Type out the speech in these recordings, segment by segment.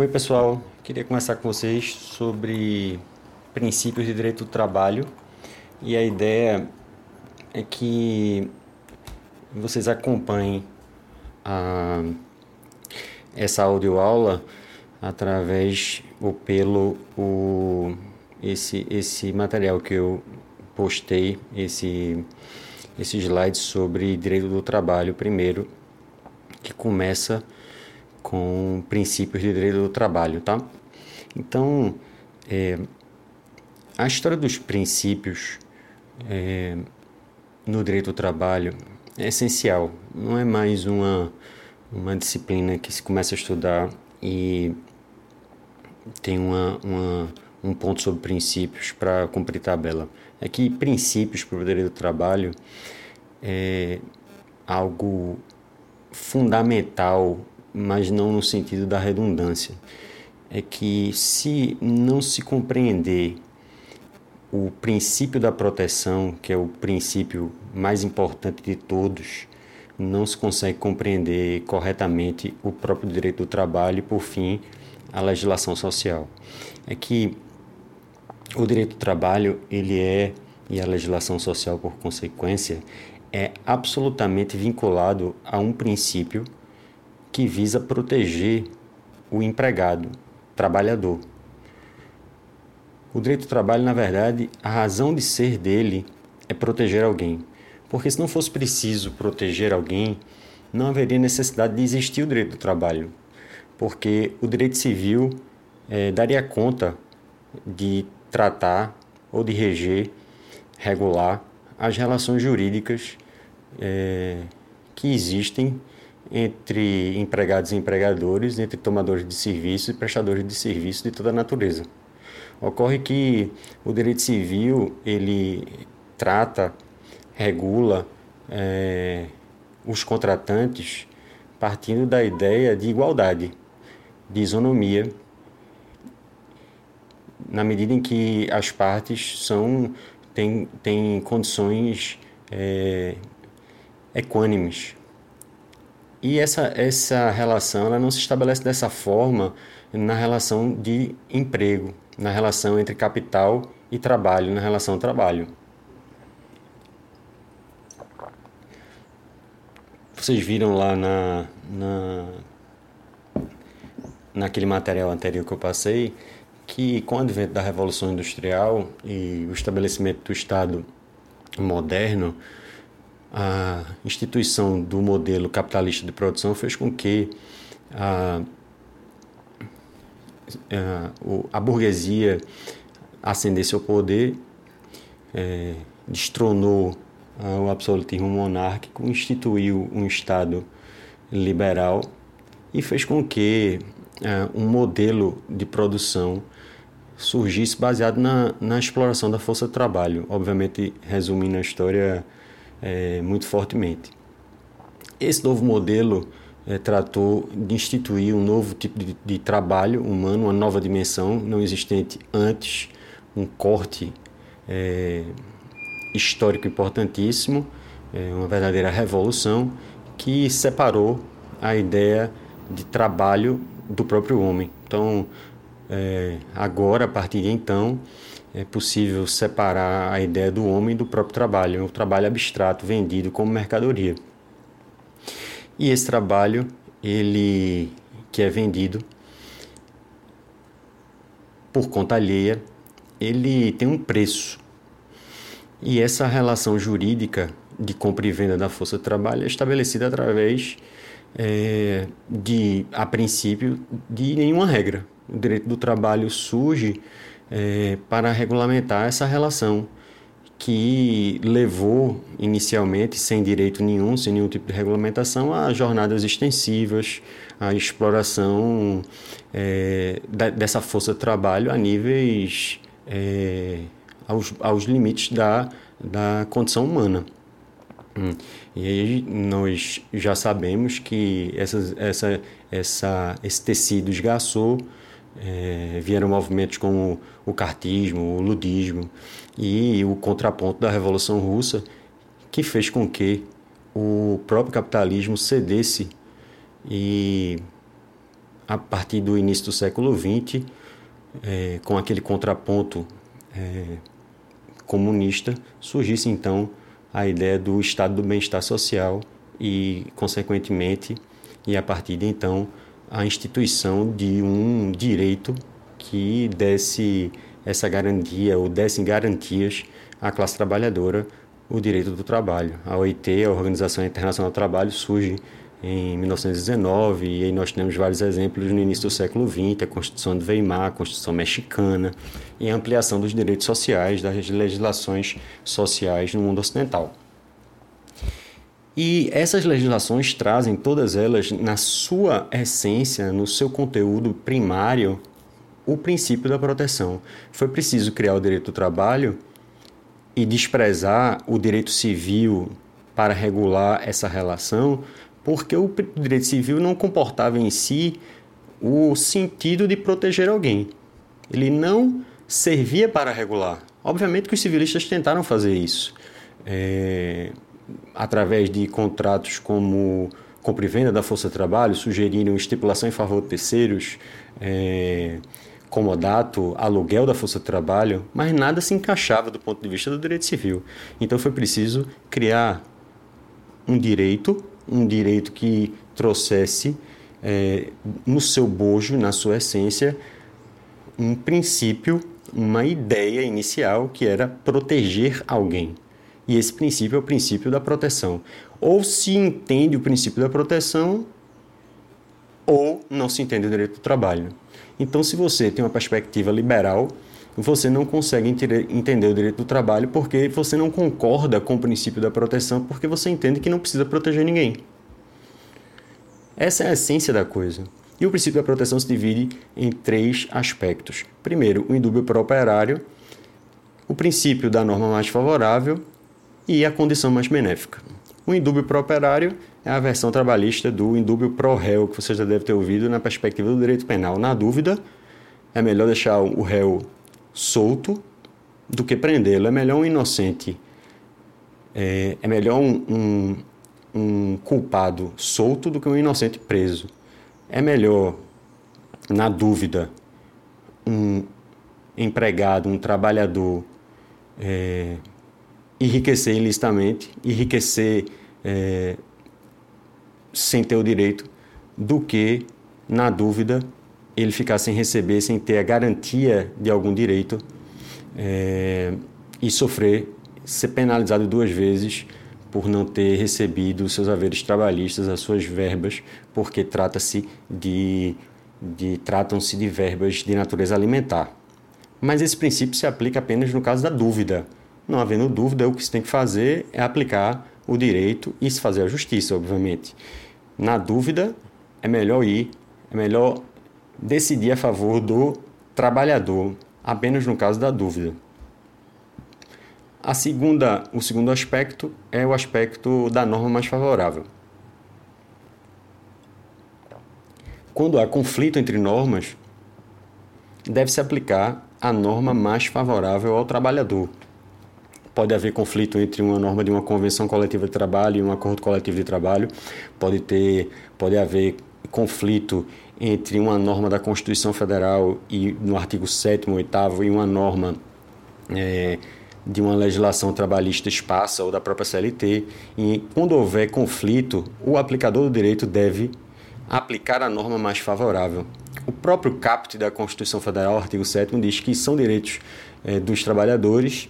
Oi, pessoal. Queria conversar com vocês sobre princípios de direito do trabalho e a ideia é que vocês acompanhem a, essa audioaula através ou pelo o, esse, esse material que eu postei, esse, esse slide sobre direito do trabalho primeiro, que começa com princípios de direito do trabalho, tá? Então, é, a história dos princípios é, no direito do trabalho é essencial. Não é mais uma, uma disciplina que se começa a estudar e tem uma, uma um ponto sobre princípios para cumprir tabela. É que princípios para o direito do trabalho é algo fundamental, mas não no sentido da redundância. É que se não se compreender o princípio da proteção, que é o princípio mais importante de todos, não se consegue compreender corretamente o próprio direito do trabalho e, por fim, a legislação social. É que o direito do trabalho, ele é, e a legislação social por consequência, é absolutamente vinculado a um princípio que visa proteger o empregado, trabalhador. O direito do trabalho, na verdade, a razão de ser dele é proteger alguém. Porque se não fosse preciso proteger alguém, não haveria necessidade de existir o direito do trabalho. Porque o direito civil é, daria conta de tratar ou de reger, regular as relações jurídicas é, que existem entre empregados e empregadores, entre tomadores de serviço e prestadores de serviço de toda natureza. Ocorre que o direito civil ele trata, regula é, os contratantes partindo da ideia de igualdade, de isonomia, na medida em que as partes são têm, têm condições é, equânimes. E essa, essa relação ela não se estabelece dessa forma na relação de emprego, na relação entre capital e trabalho, na relação trabalho. Vocês viram lá na, na naquele material anterior que eu passei que com o advento da revolução industrial e o estabelecimento do Estado moderno, a instituição do modelo capitalista de produção fez com que a é, a burguesia ascendesse ao poder, é, destronou o absolutismo monárquico, instituiu um Estado liberal e fez com que é, um modelo de produção surgisse baseado na, na exploração da força de trabalho, obviamente resumindo a história é, muito fortemente. Esse novo modelo é, tratou de instituir um novo tipo de, de, trabalho humano, uma nova dimensão não existente antes, um corte é, histórico importantíssimo, é, uma verdadeira revolução que separou a ideia de trabalho do próprio homem. Então, é, agora, a partir de então, é possível separar a ideia do homem do próprio trabalho, o trabalho abstrato vendido como mercadoria. E esse trabalho, ele que é vendido por conta alheia, ele tem um preço. E essa relação jurídica de compra e venda da força de trabalho é estabelecida através é, de, a princípio, de nenhuma regra. O direito do trabalho surge é, para regulamentar essa relação que levou inicialmente, sem direito nenhum, sem nenhum tipo de regulamentação, a jornadas extensivas, a exploração é, dessa força de trabalho a níveis é, aos, aos limites da, da condição humana. Hum. E aí nós já sabemos que essa, essa, essa, esse tecido esgaçou, é, vieram movimentos como o cartismo, o ludismo, e o contraponto da Revolução Russa, que fez com que o próprio capitalismo cedesse e a partir do início do século XX, é, com aquele contraponto é, comunista, surgisse então a ideia do estado do bem-estar social e, consequentemente, e a partir de então, a instituição de um direito que desse essa garantia ou desse garantias à classe trabalhadora o direito do trabalho. A OIT, a Organização Internacional do Trabalho, surge em 1919 e aí nós temos vários exemplos no início do século XX, a Constituição de Weimar, a Constituição Mexicana e a ampliação dos direitos sociais, das legislações sociais no mundo ocidental. E essas legislações trazem todas elas na sua essência, no seu conteúdo primário, o princípio da proteção. Foi preciso criar o direito do trabalho e desprezar o direito civil para regular essa relação, porque o direito civil não comportava em si o sentido de proteger alguém. Ele não servia para regular. Obviamente que os civilistas tentaram fazer isso. É, através de contratos como compra e venda da força de trabalho, sugeriram estipulação em favor de terceiros, é, comodato, aluguel da força de trabalho, mas nada se encaixava do ponto de vista do direito civil. Então foi preciso criar um direito, um direito que trouxesse é, no seu bojo, na sua essência, um princípio, uma ideia inicial que era proteger alguém. E esse princípio é o princípio da proteção. Ou se entende o princípio da proteção, ou não se entende o direito do trabalho. Então, se você tem uma perspectiva liberal, você não consegue entender o direito do trabalho porque você não concorda com o princípio da proteção, porque você entende que não precisa proteger ninguém. Essa é a essência da coisa. E o princípio da proteção se divide em três aspectos. Primeiro, o indúbio pro operário, o princípio da norma mais favorável e a condição mais benéfica. O indúbio pro operário é a versão trabalhista do indúbio pro réu, que você já deve ter ouvido na perspectiva do direito penal. Na dúvida, é melhor deixar o réu solto do que prendê-lo. É melhor um inocente, é, é melhor um, um, um culpado solto do que um inocente preso. É melhor, na dúvida, um empregado, um trabalhador é, enriquecer ilicitamente, enriquecer é, sem ter o direito, do que, na dúvida, ele ficar sem receber, sem ter a garantia de algum direito é, e sofrer, ser penalizado duas vezes por não ter recebido os seus haveres trabalhistas, as suas verbas, porque trata-se de, de tratam-se de verbas de natureza alimentar. Mas esse princípio se aplica apenas no caso da dúvida. Não havendo dúvida, o que se tem que fazer é aplicar o direito e se fazer a justiça, obviamente. Na dúvida, é melhor ir, é melhor decidir a favor do trabalhador, apenas no caso da dúvida. A segunda, o segundo aspecto é o aspecto da norma mais favorável. Quando há conflito entre normas, deve-se aplicar a norma mais favorável ao trabalhador pode haver conflito entre uma norma de uma convenção coletiva de trabalho e um acordo coletivo de trabalho, pode ter, pode haver conflito entre uma norma da Constituição Federal e no artigo 7 8 e uma norma é, de uma legislação trabalhista esparsa ou da própria CLT. E quando houver conflito, o aplicador do direito deve aplicar a norma mais favorável. O próprio caput da Constituição Federal, artigo 7 diz que são direitos é, dos trabalhadores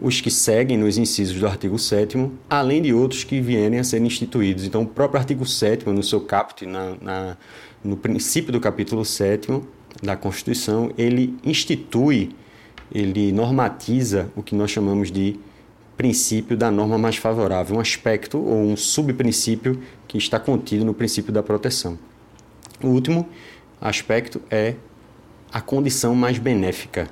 os que seguem nos incisos do artigo 7 além de outros que vierem a ser instituídos. Então, o próprio artigo 7 no seu caput, na, na, no princípio do capítulo 7 da Constituição, ele institui, ele normatiza o que nós chamamos de princípio da norma mais favorável, um aspecto ou um subprincípio que está contido no princípio da proteção. O último aspecto é a condição mais benéfica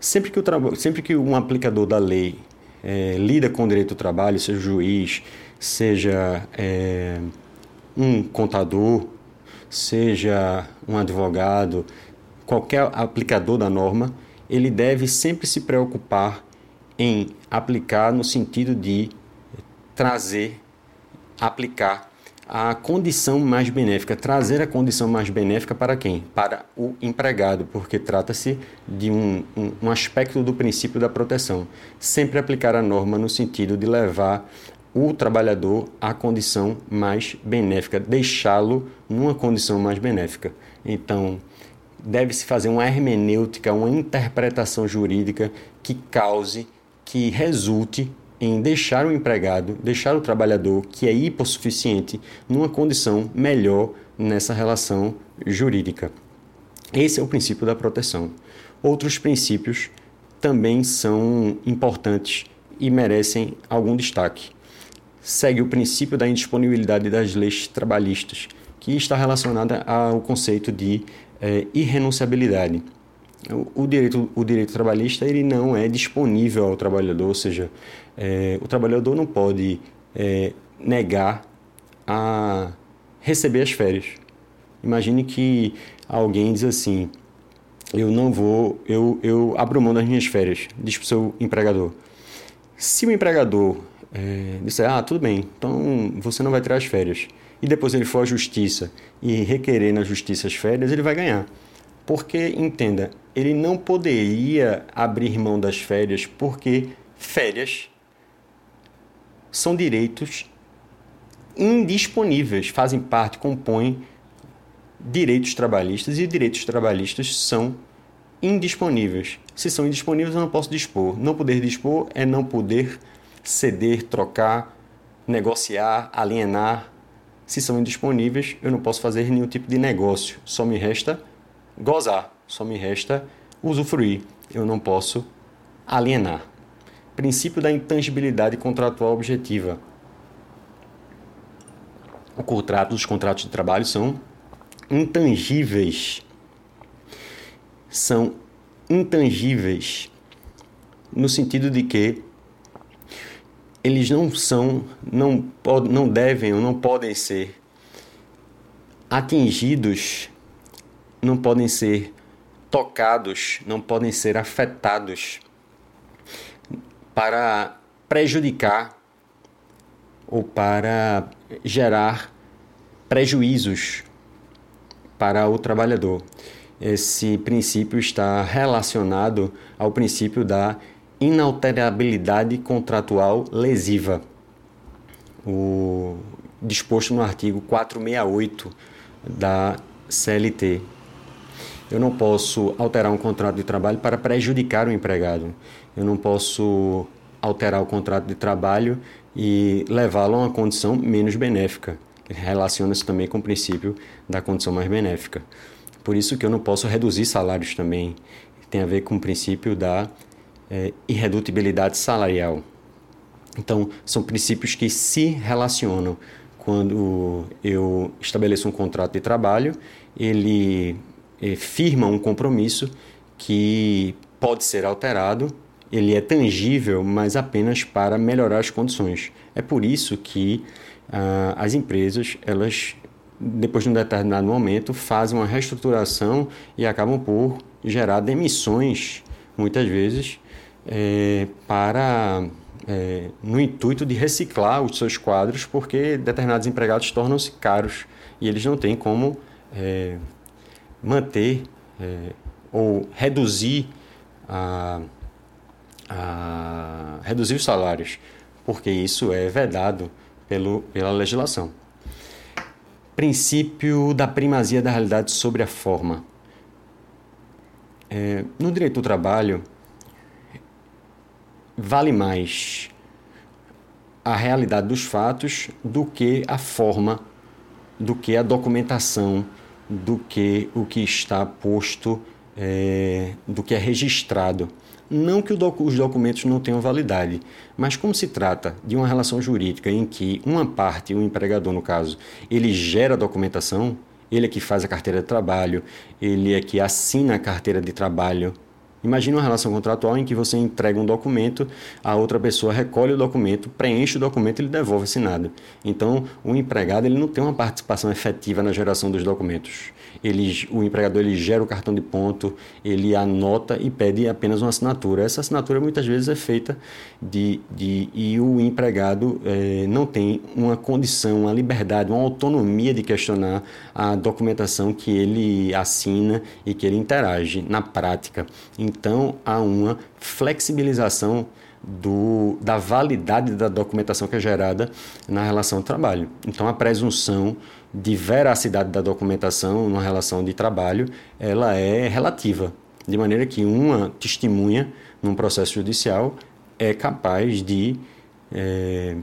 Sempre que, o sempre que um aplicador da lei é, lida com o direito do trabalho, seja juiz, seja é, um contador, seja um advogado, qualquer aplicador da norma, ele deve sempre se preocupar em aplicar no sentido de trazer, aplicar a condição mais benéfica, trazer a condição mais benéfica para quem? Para o empregado, porque trata-se de um, um, um, aspecto do princípio da proteção. Sempre aplicar a norma no sentido de levar o trabalhador à condição mais benéfica, deixá-lo numa condição mais benéfica. Então, deve-se fazer uma hermenêutica, uma interpretação jurídica que cause, que resulte em deixar o empregado, deixar o trabalhador que é hipossuficiente numa condição melhor nessa relação jurídica. Esse é o princípio da proteção. Outros princípios também são importantes e merecem algum destaque. Segue o princípio da indisponibilidade das leis trabalhistas, que está relacionada ao conceito de é, irrenunciabilidade. O, direito, o direito trabalhista ele não é disponível ao trabalhador, ou seja, é, o trabalhador não pode é, negar a receber as férias. Imagine que alguém diz assim: eu não vou, eu, eu abro mão das minhas férias, diz para o seu empregador. Se o empregador é, disser, ah, tudo bem, então você não vai tirar as férias, e depois ele for à justiça e requerer na justiça as férias, ele vai ganhar. Porque, entenda, ele não poderia abrir mão das férias porque férias são direitos indisponíveis, fazem parte, compõem direitos trabalhistas e direitos trabalhistas são indisponíveis. Se são indisponíveis, eu não posso dispor. Não poder dispor é não poder ceder, trocar, negociar, alienar. Se são indisponíveis, eu não posso fazer nenhum tipo de negócio. Só me resta gozar, só me resta usufruir. Eu não posso alienar princípio da intangibilidade contratual objetiva. O contrato, os contratos de trabalho são intangíveis. São intangíveis no sentido de que eles não são, não, não devem ou não podem ser atingidos, não podem ser tocados, não podem ser afetados para prejudicar ou para gerar prejuízos para o trabalhador. Esse princípio está relacionado ao princípio da inalterabilidade contratual lesiva, o disposto no artigo 468 da CLT. Eu não posso alterar um contrato de trabalho para prejudicar o empregado. Eu não posso alterar o contrato de trabalho e levá-lo a uma condição menos benéfica. Relaciona-se também com o princípio da condição mais benéfica. Por isso que eu não posso reduzir salários também. Tem a ver com o princípio da é, irredutibilidade salarial. Então, são princípios que se relacionam quando eu estabeleço um contrato de trabalho, ele firma um compromisso que pode ser alterado, ele é tangível, mas apenas para melhorar as condições. É por isso que ah, as empresas, elas, depois de um determinado momento, fazem uma reestruturação e acabam por gerar demissões, muitas vezes, é, para é, no intuito de reciclar os seus quadros, porque determinados empregados tornam-se caros e eles não têm como é, manter é, ou reduzir a, a, reduzir os salários, porque isso é vedado pelo, pela legislação. Princípio da primazia da realidade sobre a forma. É, no direito do trabalho, vale mais a realidade dos fatos do que a forma, do que a documentação, do que o que está posto, é, do que é registrado. Não que doc os documentos não tenham validade, mas como se trata de uma relação jurídica em que uma parte, o empregador no caso, ele gera a documentação, ele é que faz a carteira de trabalho, ele é que assina a carteira de trabalho Imagine uma relação contratual em que você entrega um documento, a outra pessoa recolhe o documento, preenche o documento e lhe devolve assinado. Então, o empregado ele não tem uma participação efetiva na geração dos documentos. Ele, o empregador ele gera o cartão de ponto, ele anota e pede apenas uma assinatura. Essa assinatura muitas vezes é feita de, de e o empregado eh, não tem uma condição, uma liberdade, uma autonomia de questionar a documentação que ele assina e que ele interage na prática. Então, há uma flexibilização do, da validade da documentação que é gerada na relação de trabalho. Então, a presunção de veracidade da documentação numa relação de trabalho, ela é relativa, de maneira que uma testemunha num processo judicial é capaz de é,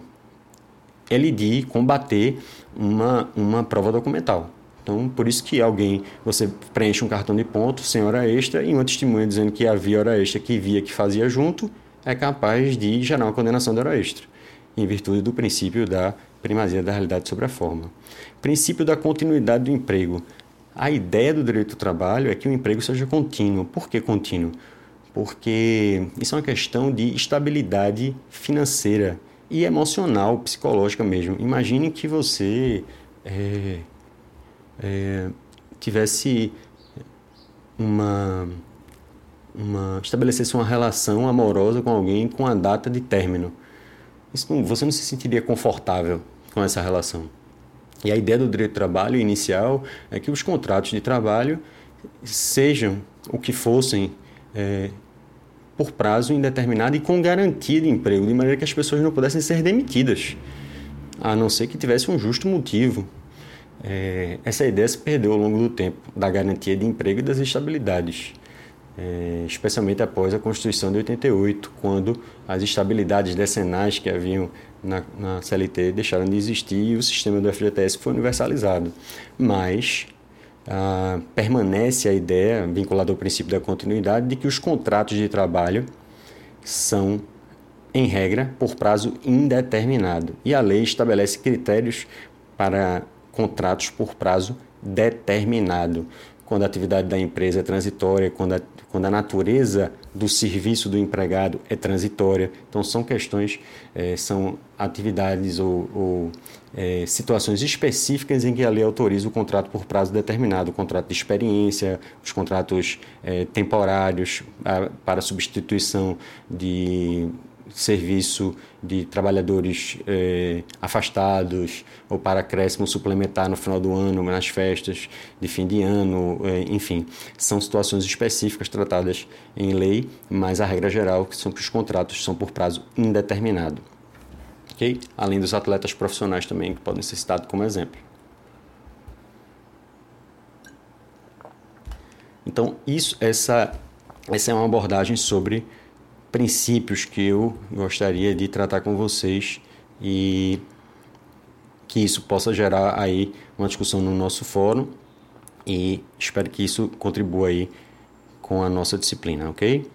combater uma, uma prova documental. Então, por isso que alguém, você preenche um cartão de ponto sem hora extra e uma testemunha dizendo que havia hora extra, que via, que fazia junto, é capaz de gerar uma condenação de hora extra, em virtude do princípio da primazia da realidade sobre a forma. Princípio da continuidade do emprego. A ideia do direito do trabalho é que o emprego seja contínuo. Por que contínuo? Porque isso é uma questão de estabilidade financeira e emocional, psicológica mesmo. Imagine que você é, é, tivesse uma, uma estabelecesse uma relação amorosa com alguém com a data de término. Não, você não se sentiria confortável com essa relação. E a ideia do direito do trabalho inicial é que os contratos de trabalho sejam o que fossem é, por prazo indeterminado e com garantia de emprego, de maneira que as pessoas não pudessem ser demitidas, a não ser que tivesse um justo motivo. É, essa ideia se perdeu ao longo do tempo, da garantia de emprego e das estabilidades é, especialmente após a Constituição de 88, quando as estabilidades decenais que haviam na, na, CLT deixaram de existir e o sistema do FGTS foi universalizado. Mas ah, permanece a ideia, vinculada ao princípio da continuidade, de que os contratos de trabalho são, em regra, por prazo indeterminado. E a lei estabelece critérios para contratos por prazo determinado quando a atividade da empresa é transitória, quando a, quando a natureza do serviço do empregado é transitória. Então, são questões, é, são atividades ou, ou é, situações específicas em que a lei autoriza o contrato por prazo determinado, o contrato de experiência, os contratos é, temporários a, para substituição de serviço de trabalhadores eh, afastados ou para acréscimo suplementar no final do ano, nas festas de fim de ano, eh, enfim, são situações específicas tratadas em lei, mas a regra geral que são que os contratos são por prazo indeterminado. ok? Além dos atletas profissionais também que podem ser citados como exemplo. Então, isso, essa, essa é uma abordagem sobre princípios que eu gostaria de tratar com vocês e que isso possa gerar aí uma discussão no nosso fórum e espero que isso contribua aí com a nossa disciplina, ok?